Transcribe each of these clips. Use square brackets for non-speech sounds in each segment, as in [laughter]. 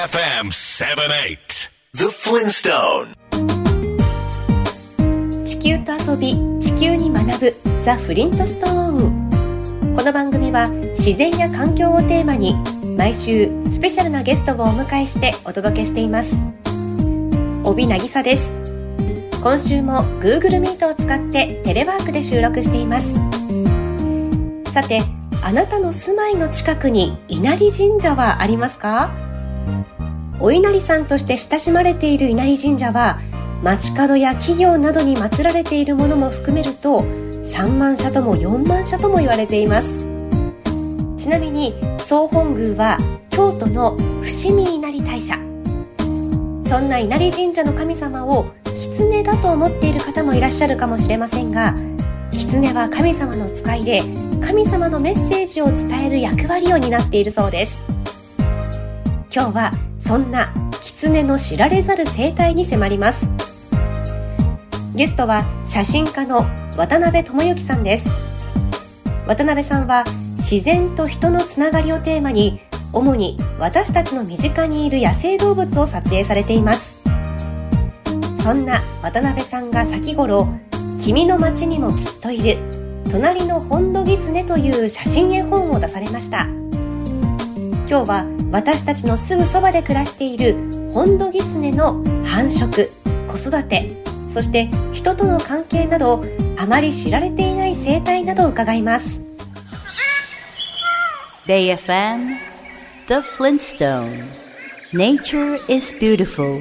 FM 78 The Flintstone 地球と遊び地球に学ぶザ・フリントストーンこの番組は自然や環境をテーマに毎週スペシャルなゲストをお迎えしてお届けしています。帯渚です。今週も Google Meet を使ってテレワークで収録しています。さてあなたの住まいの近くに稲荷神社はありますか？お稲荷さんとして親しまれている稲荷神社は街角や企業などに祀られているものも含めると3万社とも4万社とも言われています。ちなみに総本宮は京都の伏見稲荷大社。そんな稲荷神社の神様を狐だと思っている方もいらっしゃるかもしれませんが狐は神様の使いで神様のメッセージを伝える役割を担っているそうです。今日はそんな狐の知られざる生態に迫ります。ゲストは写真家の渡辺智之さんです。渡辺さんは自然と人のつながりをテーマに主に私たちの身近にいる野生動物を撮影されています。そんな渡辺さんが先頃「君の街にもきっといる隣のホンドギツネ」という写真絵本を出されました。今日は私たちのすぐそばで暮らしているホンドギツネの繁殖子育てそして人との関係などあまり知られていない生態などを伺います。Bay FM The Flintstone. Nature is beautiful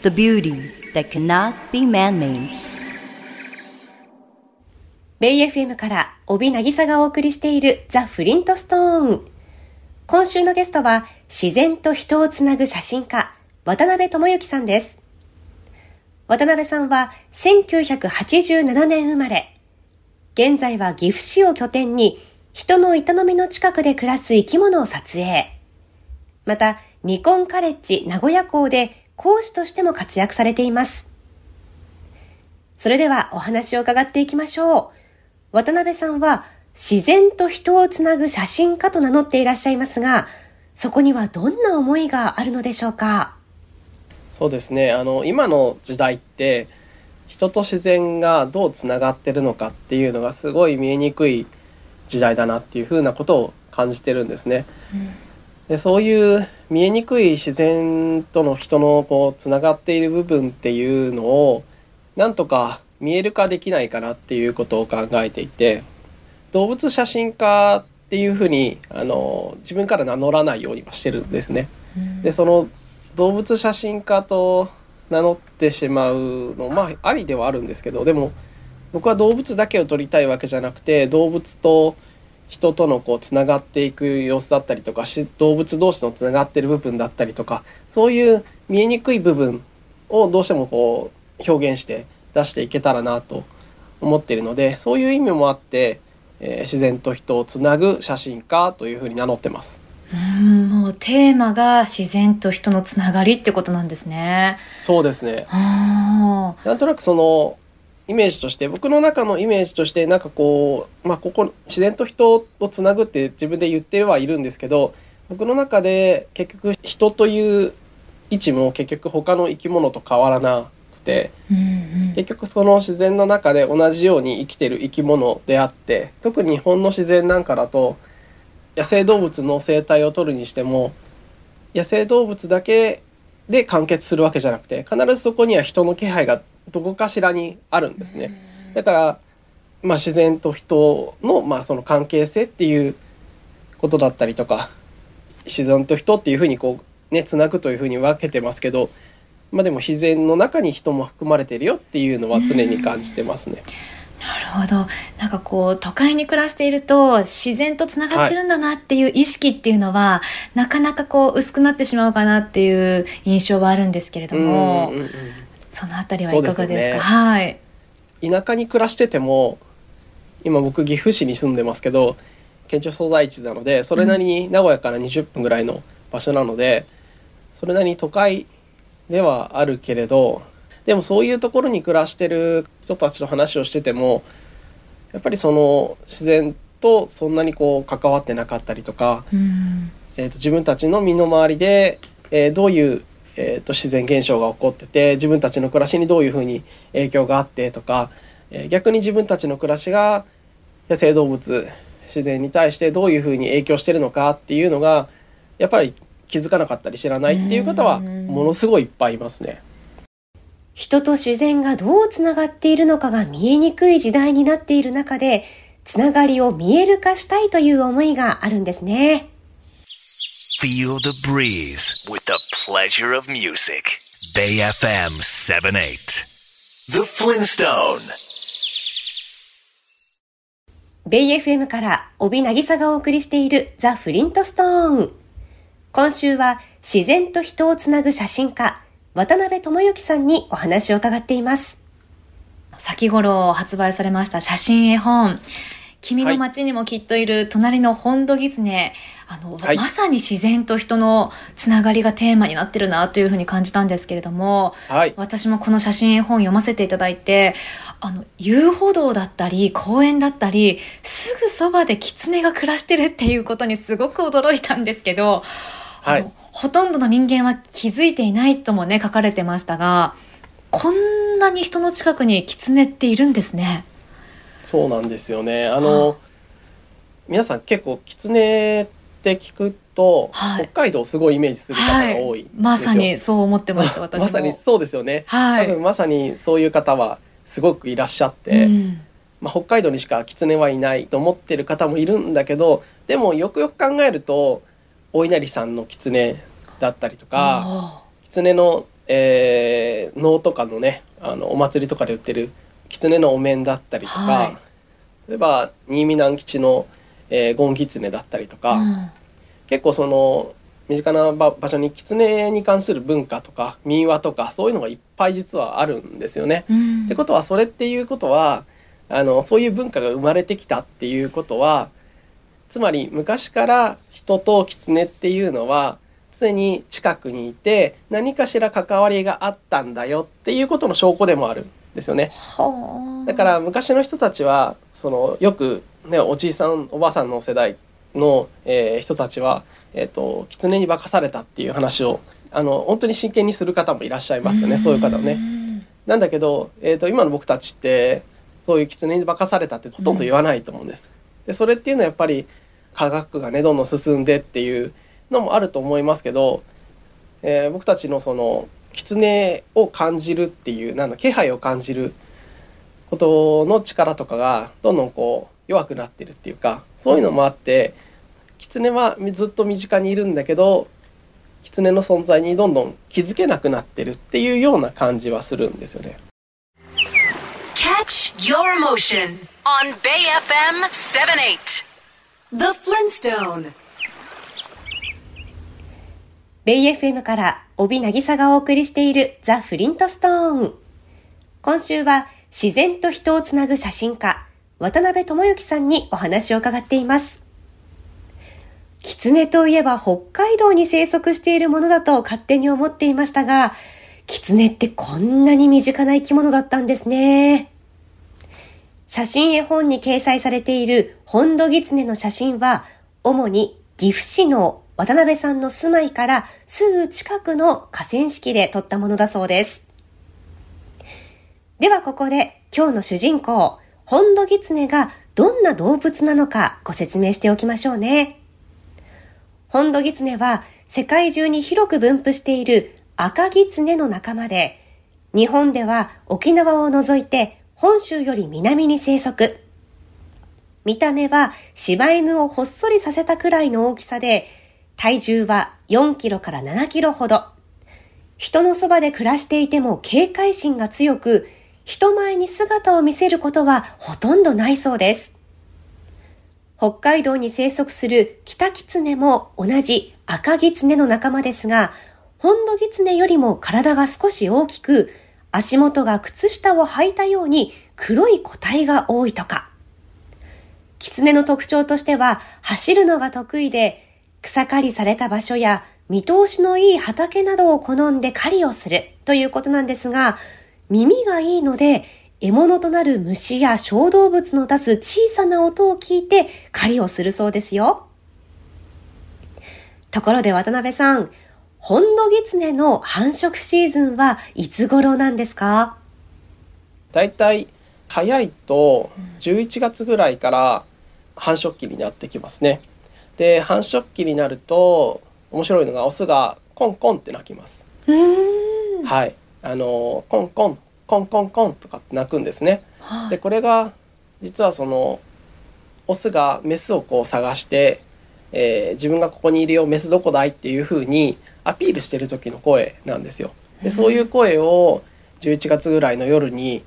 The beauty that cannot be man-made. ベイ FM から帯渚がお送りしているザ・フリントストーン今週のゲストは自然と人をつなぐ写真家渡辺智之さんです。渡辺さんは1987年生まれ。現在は岐阜市を拠点に人の営みの近くで暮らす生き物を撮影。またニコンカレッジ名古屋校で講師としても活躍されています。それではお話を伺っていきましょう。渡辺さんは自然と人をつなぐ写真家と名乗っていらっしゃいますが、そこにはどんな思いがあるのでしょうか？そうですね。あの今の時代って人と自然がどうつながってるのかっていうのがすごい見えにくい時代だなっていうふうなことを感じてるんですね。でそういう見えにくい自然との人のこうつながっている部分っていうのをなんとか見える化できないかなっていうことを考えていて動物写真家っていうふうにあの自分から名乗らないようにはしてるんですね。でその動物写真家と名乗ってしまうのまあありではあるんですけどでも僕は動物だけを撮りたいわけじゃなくて動物と人とのこうつながっていく様子だったりとかし動物同士のつながってる部分だったりとかそういう見えにくい部分をどうしてもこう表現して出していけたらなと思っているのでそういう意味もあってえー、自然と人をつなぐ写真家というふうに名乗ってます。うんもうテーマが自然と人のつながりってことなんですね。そうですね。なんとなくそのイメージとして僕の中のイメージとしてなんかこうまあここ自然と人をつなぐって自分で言ってはいるんですけど僕の中で結局人という位置も結局他の生き物と変わらなくて、うんうん、結局その自然の中で同じように生きてる生き物であって特に日本の自然なんかだと野生動物の生態を取るにしても野生動物だけで完結するわけじゃなくて必ずそこには人の気配がどこかしらにあるんですね。だから、まあ、自然と人の,、まあその関係性っていうことだったりとか自然と人っていうふうにこうねつなぐというふうに分けてますけどまあ、でも自然の中に人も含まれてるよっていうのは常に感じてますね。なるほど。なんかこう都会に暮らしていると自然とつながってるんだなっていう意識っていうのは、はい、なかなかこう薄くなってしまうかなっていう印象はあるんですけれども、うんうんうん、そのあたりはいかがですか、ね、はい。田舎に暮らしてても今僕岐阜市に住んでますけど県庁所在地なのでそれなりに名古屋から20分ぐらいの場所なので、うん、それなりに都会ではあるけれどでもそういうところに暮らしてる人たちの話をしててもやっぱりその自然とそんなにこう関わってなかったりとか、うん、えー、と自分たちの身の回りでえーどういう、えーと自然現象が起こってて自分たちの暮らしにどういうふうに影響があってとか、えー逆に自分たちの暮らしが野生動物自然に対してどういうふうに影響してるのかっていうのがやっぱり気づかなかったり知らないっていう方はうんものすごいいっぱいいますね。人と自然がどうつながっているのかが見えにくい時代になっている中で、つながりを見える化したいという思いがあるんですね。Feel the breeze with the pleasure of music. Bay FM 78. The Flintstone. ベイ FM から帯渚がお送りしているザ・フリントストーン。今週は自然と人をつなぐ写真家、渡辺智之さんにお話を伺っています。先頃発売されました写真絵本君の街にもきっといる隣の本土狐、あの、はい。まさに自然と人のつながりがテーマになってるなというふうに感じたんですけれどもはい、私もこの写真絵本読ませていただいてあの遊歩道だったり公園だったりすぐそばで狐が暮らしてるっていうことにすごく驚いたんですけど、はいほとんどの人間は気づいていないともね書かれてましたがこんなに人の近くに狐っているんですね。そうなんですよね。あの皆さん結構狐って聞くと、はい北海道をすごいイメージする方が多いんですよ。まさにそう思ってました [laughs] 私も。まさにそうですよね。はい。多分まさにそういう方はすごくいらっしゃって、うんまあ、北海道にしか狐はいないと思ってる方もいるんだけどでもよくよく考えるとお稲荷さんの狐だったりとか狐の、えー能とかのねあのお祭りとかで売ってる狐のお面だったりとか、はい。例えば新見南吉の、えー、ゴンギツネだったりとか、うん。結構その身近な場場所に狐に関する文化とか民話とかそういうのがいっぱい実はあるんですよね。うん。ってことはそれっていうことはあのそういう文化が生まれてきたっていうことはつまり昔から人と狐っていうのは常に近くにいて何かしら関わりがあったんだよっていうことの証拠でもあるんですよね。はあだから昔の人たちはそのよく、ね、おじいさんおばあさんの世代の、えー人たちは、えー、と狐に化かされたっていう話をあの本当に真剣にする方もいらっしゃいますよねそういう方はね。んなんだけど、えー、と今の僕たちってそういう狐に化かされたってほとんど言わないと思うんです。でそれっていうのはやっぱり科学がねどんどん進んでっていうのもあると思いますけど、えー僕たちのその狐を感じるっていうなんだ気配を感じることの力とかがどんどんこう弱くなってるっていうかそういうのもあって狐はずっと身近にいるんだけど狐の存在にどんどん気づけなくなってるっていうような感じはするんですよね。Catch your motion on Bay FM 78. The Flintstone. ベイ FM から帯渚がお送りしているザ・フリントストーン。今週は自然と人をつなぐ写真家、渡辺智之さんにお話を伺っています。狐といえば北海道に生息しているものだと勝手に思っていましたが、狐ってこんなに身近な生き物だったんですね。写真絵本に掲載されている本土狐の写真は、主に岐阜市の渡辺さんの住まいからすぐ近くの河川敷で撮ったものだそうです。ではここで今日の主人公、本土狐がどんな動物なのかご説明しておきましょうね。本土狐は世界中に広く分布している赤狐の仲間で、日本では沖縄を除いて本州より南に生息。見た目は柴犬をほっそりさせたくらいの大きさで、体重は4キロから7キロほど。人のそばで暮らしていても警戒心が強く、人前に姿を見せることはほとんどないそうです。北海道に生息するキタキツネも同じ赤ギツネの仲間ですが、本土ギツネよりも体が少し大きく、足元が靴下を履いたように黒い個体が多いとか。キツネの特徴としては走るのが得意で、草刈りされた場所や見通しのいい畑などを好んで狩りをするということなんですが、耳がいいので、獲物となる虫や小動物の出す小さな音を聞いて狩りをするそうですよ。ところで渡辺さん、ホンドギツネの繁殖シーズンはいつ頃なんですか？だいたい早いと11月ぐらいから繁殖期になってきますね。で繁殖期になると面白いのがオスがコンコンって鳴きます。はい、あのコンコンコンコンコンとかって鳴くんですね。でこれが実はそのオスがメスをこう探して、えー、自分がここにいるよメスどこだいっていうふうにアピールしてる時の声なんですよ。でそういう声を11月ぐらいの夜に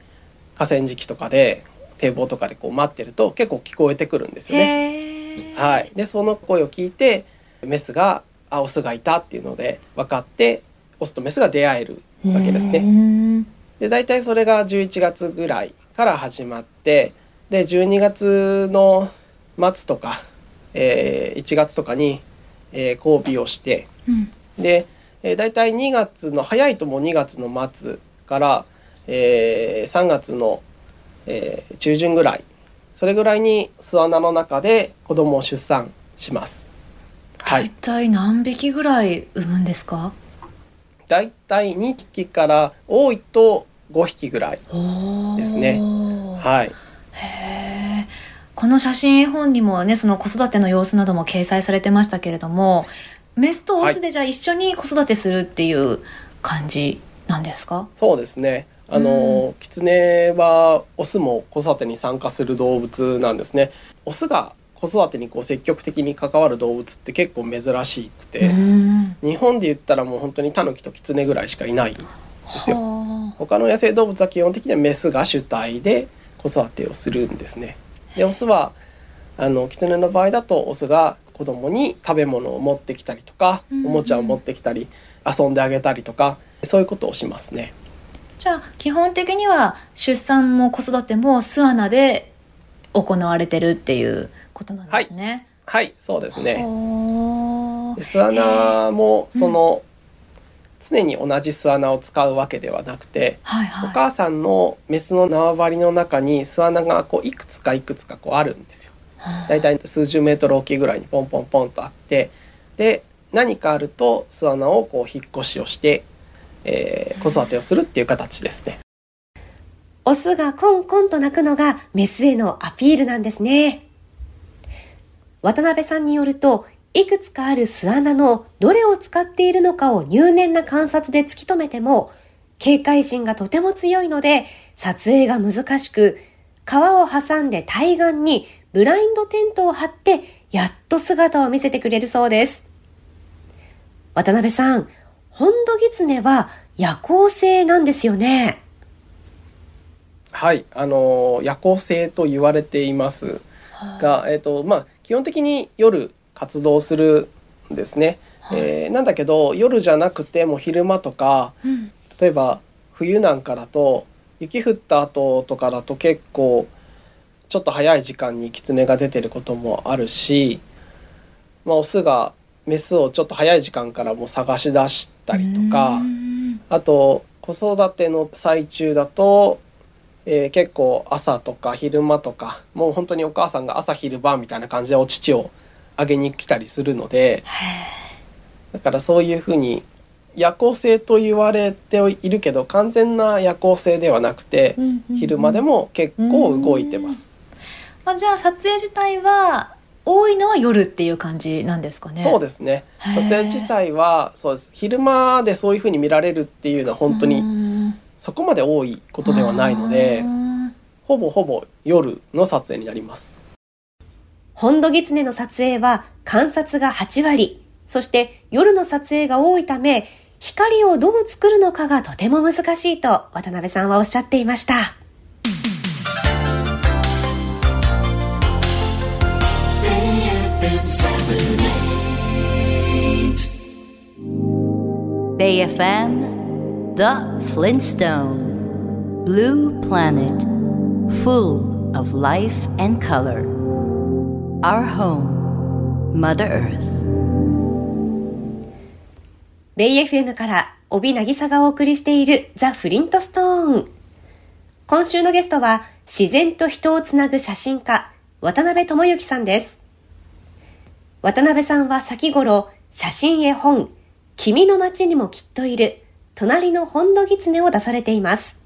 河川敷とかで堤防とかでこう待ってると結構聞こえてくるんですよね。はい、でその声を聞いてメスがあオスがいたっていうので分かってオスとメスが出会えるわけですね。で大体それが11月ぐらいから始まってで12月の末とか、えー、1月とかに、えー、交尾をして、うん、で、えー、大体2月の早いとも2月の末から、えー、3月の、えー、中旬ぐらいそれぐらいに巣穴の中で子供を出産します。大体何匹ぐらい産むんですか？大体2匹から多いと5匹ぐらいですね。はい。へこの写真絵本にもねその子育ての様子なども掲載されてましたけれどもメスとオスでじゃあ一緒に子育てするっていう感じなんですか、そうですねあの、うん、キツネはオスも子育てに参加する動物なんですね。オスが子育てにこう積極的に関わる動物って結構珍しくて、日本で言ったらもう本当にタヌキとキツネぐらいしかいないんですよ。他の野生動物は基本的にはメスが主体で子育てをするんですね。でオスはあのキツネの場合だとオスが子供に食べ物を持ってきたりとか、おもちゃを持ってきたり遊んであげたりとかそういうことをしますね。じゃあ基本的には出産も子育ても巣穴で行われてるっていうことなんですね。はい、はい、そうですね。巣穴もその、うん常に同じ巣穴を使うわけではなくて、はいはい、お母さんのメスの縄張りの中に巣穴がこういくつかいくつかこうあるんですよ。だいたい数十メートル大きいぐらいにポンポンポンとあってで何かあると巣穴をこう引っ越しをして、えー、子育てをするっていう形ですね。オスがコンコンと鳴くのがメスへのアピールなんですね。渡辺さんによると、いくつかある巣穴のどれを使っているのかを入念な観察で突き止めても、警戒心がとても強いので、撮影が難しく、川を挟んで対岸にブラインドテントを張って、やっと姿を見せてくれるそうです。渡辺さん、ホンドギツネは夜行性なんですよね。はい、あの夜行性と言われていますが、えっ、とまあ基本的に夜活動するんですね。はい、えー、なんだけど夜じゃなくても昼間とか、うん、例えば冬なんかだと雪降った後とかだと結構ちょっと早い時間にキツネが出てることもあるし、まあ、オスがメスをちょっと早い時間からもう探し出したりとかあと子育ての最中だと、えー、結構朝とか昼間とかもう本当にお母さんが朝昼晩みたいな感じでお乳をあげに来たりするのでだからそういうふうに夜行性と言われているけど完全な夜行性ではなくて、昼間でも結構動いてます。まあ、じゃあ撮影自体は多いのは夜っていう感じなんですかね。そうですね。撮影自体はそうです。昼間でそういうふうに見られるっていうのは本当にそこまで多いことではないので、ほぼほぼ夜の撮影になります。ホンドギツネの撮影は観察が8割、そして夜の撮影が多いため、光をどう作るのかがとても難しいと渡辺さんはおっしゃっていました。Bay FM The Flintstone Blue Planet Full of life and color Our home, Mother Earth. ベイ FM から帯渚がお送りしているザ・フリントストーン。今週のゲストは自然と人をつなぐ写真家、渡辺智之さんです。渡辺さんは先頃、写真絵本、君の街にもきっといる隣のホンドギツネを出されています。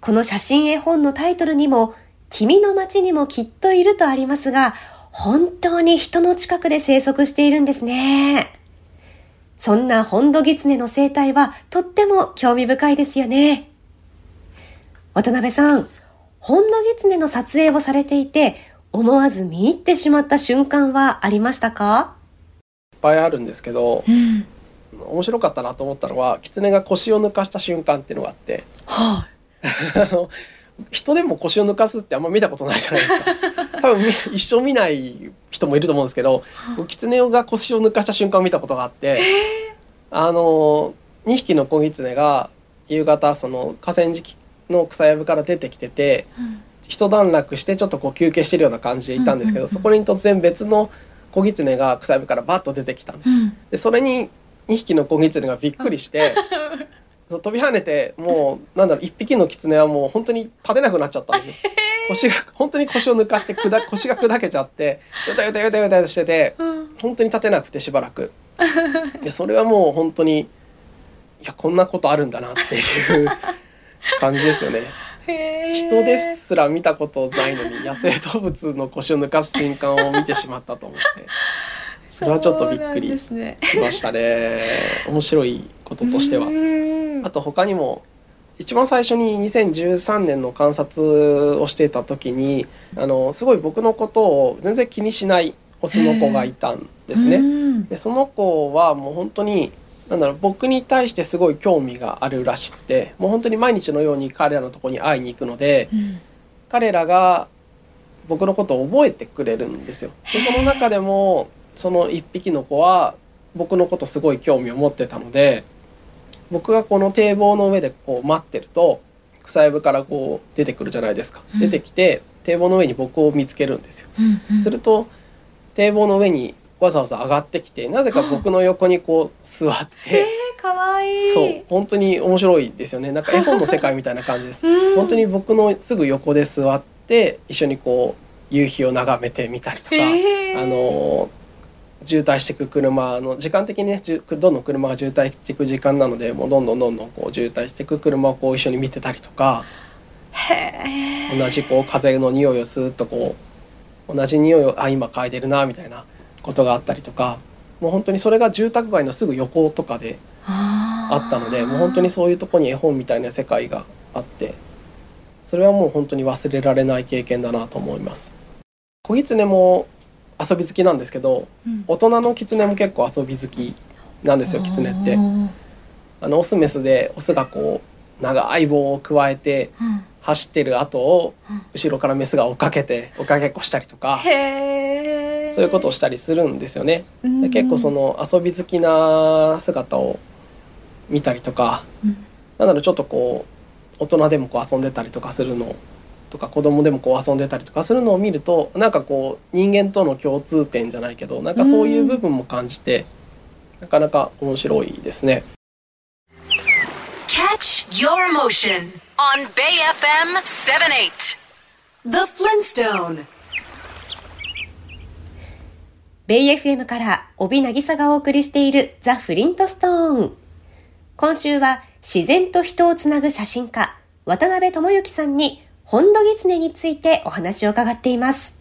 この写真絵本のタイトルにも君の街にもきっといるとありますが、本当に人の近くで生息しているんですね。そんなホンドギツネの生態はとっても興味深いですよね。渡辺さん、ホンドギツネの撮影をされていて、思わず見入ってしまった瞬間はありましたか？ぱいあるんですけど、うん、面白かったなと思ったのは、キツネが腰を抜かした瞬間っていうのがあって、はあ、あの人でも腰を抜かすってあんま見たことないじゃないですか。[laughs] 多分一生見ない人もいると思うんですけどキツネが腰を抜かした瞬間を見たことがあってあの2匹の子ギツネが夕方その河川敷の草やぶから出てきてて、うん、一段落してちょっとこう休憩してるような感じでいたんですけど、そこに突然別の子ギツネが草やぶからバッと出てきたんです。うん、でそれに2匹の子ギツネがびっくりしてそう飛び跳ねてもうなんだろう一匹の狐はもう本当に立てなくなっちゃったんですよ。[laughs] 腰が本当に腰を抜かしてくだ [laughs] 腰が砕けちゃってよたよたよたよたしてて、うん、本当に立てなくてしばらく。でそれはもう本当にいやこんなことあるんだなっていう感じですよね。人ですら見たことないのに野生動物の腰を抜かす瞬間を見てしまったと思って。それはちょっとびっくりしましたね。面白いこととしては。あと他にも一番最初に2013年の観察をしていた時にあのすごい僕のことを全然気にしないオスの子がいたんですね。でその子はもう本当になんだろう僕に対してすごい興味があるらしくてもう本当に毎日のように彼らのとこに会いに行くので、うん、彼らが僕のことを覚えてくれるんですよ。でその中でもその1匹の子は僕のことすごい興味を持ってたので僕がこの堤防の上でこう待ってると草やぶからこう出てくるじゃないですか、うん、出てきて堤防の上に僕を見つけるんですよ、うんうん、すると堤防の上にわざわざ上がってきてなぜか僕の横にこう座って、[laughs] かわいい。そう本当に面白いですよね。なんか絵本の世界みたいな感じです、[laughs] うん、本当に僕のすぐ横で座って一緒にこう夕日を眺めてみたりとか、あの渋滞していく車の時間的にねどんどん車が渋滞していく時間なのでもうどんどんどんどんこう渋滞していく車をこう一緒に見てたりとか同じこう風の匂いをスーッとこう同じ匂いをあ今嗅いでるなみたいなことがあったりとかもう本当にそれが住宅街のすぐ横とかであったのでもう本当にそういうとこに絵本みたいな世界があってそれはもう本当に忘れられない経験だなと思います。子狐も遊び好きなんですけど、うん、大人のキツネも結構遊び好きなんですよキツネって。あのオスメスでオスがこう長い棒をくわえて走ってる後を後ろからメスが追っかけて追っかけっこしたりとか、そういうことをしたりするんですよね。で結構その遊び好きな姿を見たりとか、うん、なんだろうちょっとこう大人でもこう遊んでたりとかするのとか子供でもこう遊んでたりとかするのを見るとなんかこう人間との共通点じゃないけどなんかそういう部分も感じて、なかなか面白いですね。Catch your motion on Bay FM 78 The Flintstone ベイ FM から帯渚がお送りしているザ・フリントストーン。今週は自然と人をつなぐ写真家、渡辺智之さんにホンドギツネについてお話を伺っています。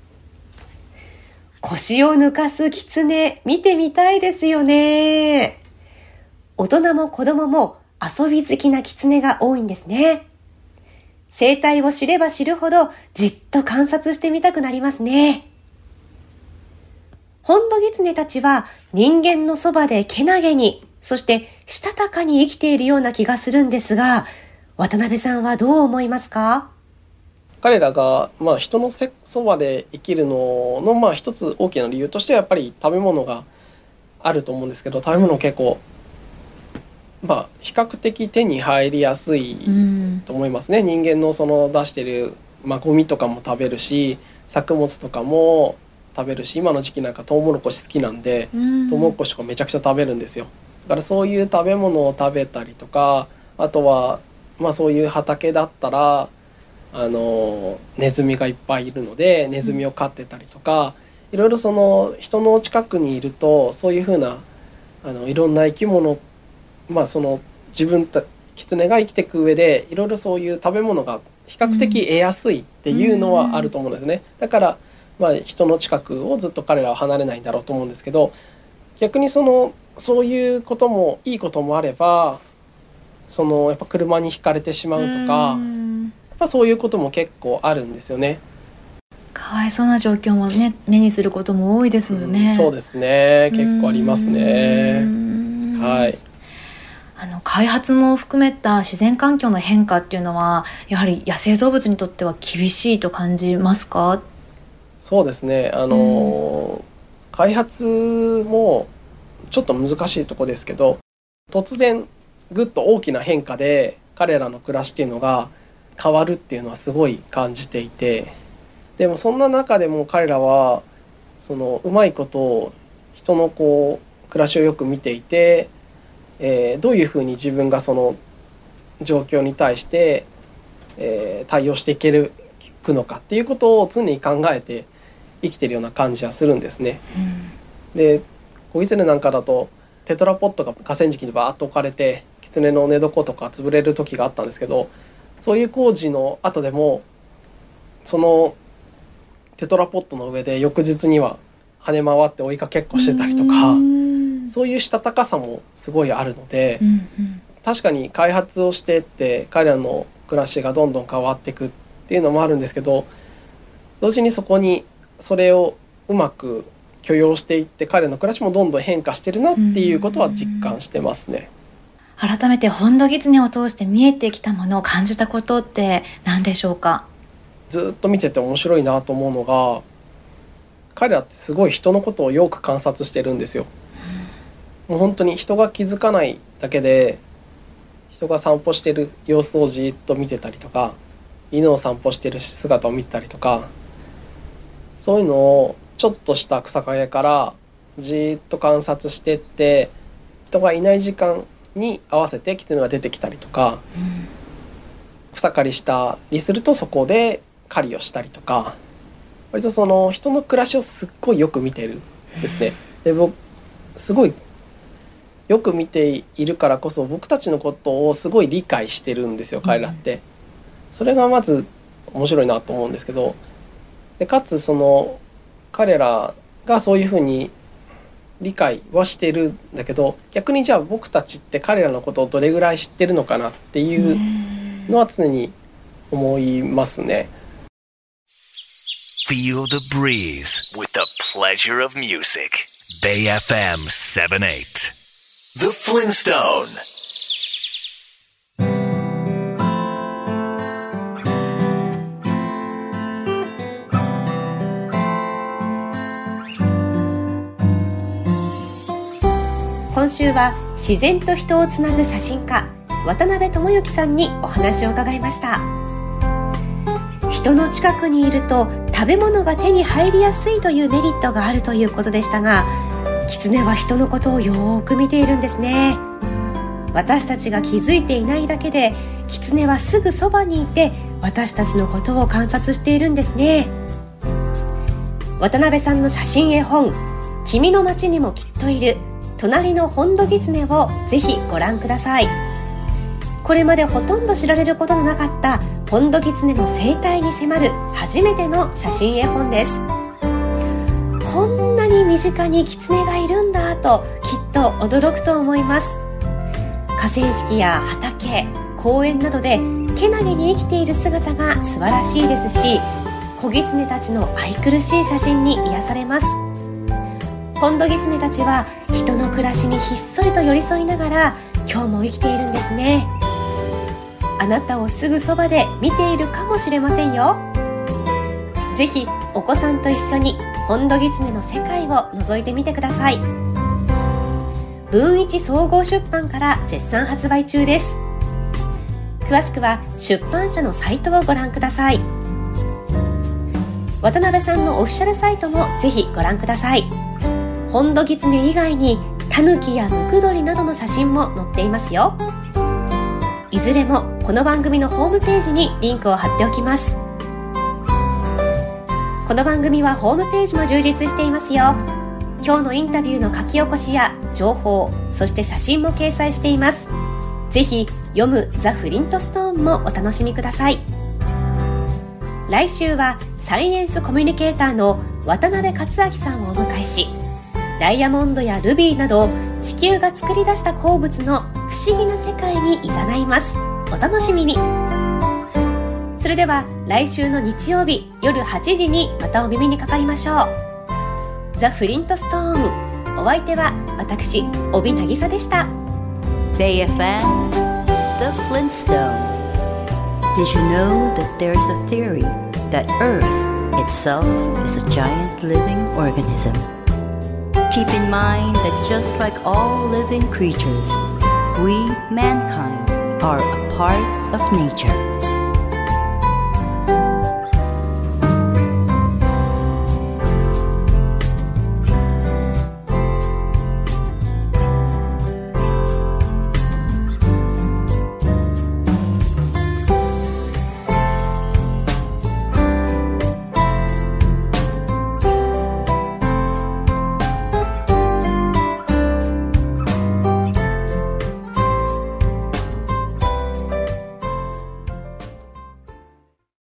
腰を抜かすキツネ見てみたいですよね。大人も子供も遊び好きなキツネが多いんですね。生態を知れば知るほどじっと観察してみたくなりますね。ホンドギツネたちは人間のそばでけなげに、そしてしたたかに生きているような気がするんですが、渡辺さんはどう思いますか？彼らが、まあ、人のそばで生きるのの、まあ、一つ大きな理由としてはやっぱり食べ物があると思うんですけど食べ物結構、まあ、比較的手に入りやすいと思いますね、うん、人間のその出してる、まあ、ゴミとかも食べるし作物とかも食べるし今の時期なんかトウモロコシ好きなんで、うん、トウモロコシとかめちゃくちゃ食べるんですよ。だからそういう食べ物を食べたりとかあとは、まあ、そういう畑だったらあのネズミがいっぱいいるのでネズミを飼ってたりとか、いろいろその人の近くにいるとそういうふうなあのいろんな生き物まあその自分た狐が生きていく上でいろいろそういう食べ物が比較的得やすいっていうのはあると思うんですね。だからまあ人の近くをずっと彼らは離れないんだろうと思うんですけど逆にそのそういうこともいいこともあればそのやっぱ車にひかれてしまうとかやっぱそういうことも結構あるんですよね。かわいそうな状況もね目にすることも多いですよね。うん、そうですね結構ありますね。はい。あの開発も含めた自然環境の変化っていうのはやはり野生動物にとっては厳しいと感じますか？そうですね。あの、開発もちょっと難しいとこですけど突然ぐっと大きな変化で彼らの暮らしっていうのが変わるっていうのはすごい感じていてでもそんな中でも彼らはそのうまいことを人のこう暮らしをよく見ていてえー、どういうふうに自分がその状況に対して、えー、対応していけるくのかっていうことを常に考えて生きてるような感じはするんですね。うん、で小狐なんかだとテトラポットが河川敷にバーッと置かれて狐の寝床とか潰れる時があったんですけどそういう工事の後でもそのテトラポットの上で翌日には跳ね回って追いかけっこしてたりとか。そういうしたたかさもすごいあるので、うんうん、確かに開発をしてって彼らの暮らしがどんどん変わっていくっていうのもあるんですけど同時にそこにそれをうまく許容していって彼の暮らしもどんどん変化してるなっていうことは実感してますね。改めて本土狐を通して見えてきたものを感じたことって何でしょうか？ずっと見てて面白いなと思うのが彼らってすごい人のことをよく観察してるんですよ。もう本当に人が気づかないだけで人が散歩してる様子をじっと見てたりとか犬を散歩してる姿を見てたりとかそういうのをちょっとした草陰からじっと観察してって人がいない時間に合わせて狐が出てきたりとか、うん、草刈りしたりするとそこで狩りをしたりとか割とその人の暮らしをすっごいよく見てるんですね。で僕すごいよく見ているからこそ僕たちのことをすごい理解してるんですよ彼らって。それがまず面白いなと思うんですけどでかつその彼らがそういうふうに理解はしてるんだけど逆にじゃあ僕たちって彼らのことをどれぐらい知ってるのかなっていうのは常に思いますね。Feel the breeze with the pleasure of music. Bay FM 78. The Flintstone. 週は自然と人をつなぐ写真家渡辺智之さんにお話を伺いました。人の近くにいると食べ物が手に入りやすいというメリットがあるということでしたが狐は人のことをよく見ているんですね。私たちが気づいていないだけで狐はすぐそばにいて私たちのことを観察しているんですね。渡辺さんの写真絵本「君の街にもきっといる隣の本土狐」をぜひご覧ください。これまでほとんど知られることのなかった本土狐の生態に迫る初めての写真絵本です。こんなに身近に狐がいるんだときっと驚くと思います。河川敷や畑公園などでけなげに生きている姿が素晴らしいですし子狐たちの愛くるしい写真に癒されます。本土狐たちは人の暮らしにひっそりと寄り添いながら今日も生きているんですね。あなたをすぐそばで見ているかもしれませんよ。ぜひお子さんと一緒に本土狐の世界を覗いてみてください。文一総合出版から絶賛発売中です。詳しくは出版社のサイトをご覧ください。渡辺さんのオフィシャルサイトもぜひご覧ください。本土狐以外にタヌキやムクドリなどの写真も載っていますよ。いずれもこの番組のホームページにリンクを貼っておきます。この番組はホームページも充実していますよ。今日のインタビューの書き起こしや情報そして写真も掲載しています。ぜひ読むザ・フリントストーンもお楽しみください。来週はサイエンスコミュニケーターの渡辺克明さんをお迎えしダイヤモンドやルビーなど地球が作り出した鉱物の不思議な世界にいざないます。お楽しみに。それでは来週の日曜日夜8時にまたお耳にかかりましょう。ザ・フリントストーン。お相手は私帯渚でした。BayFM The Flintstone Did you know that there's a theory that Earth itself is a giant living organism? Keep in mind that just like all living creatures, we, mankind, are a part of nature.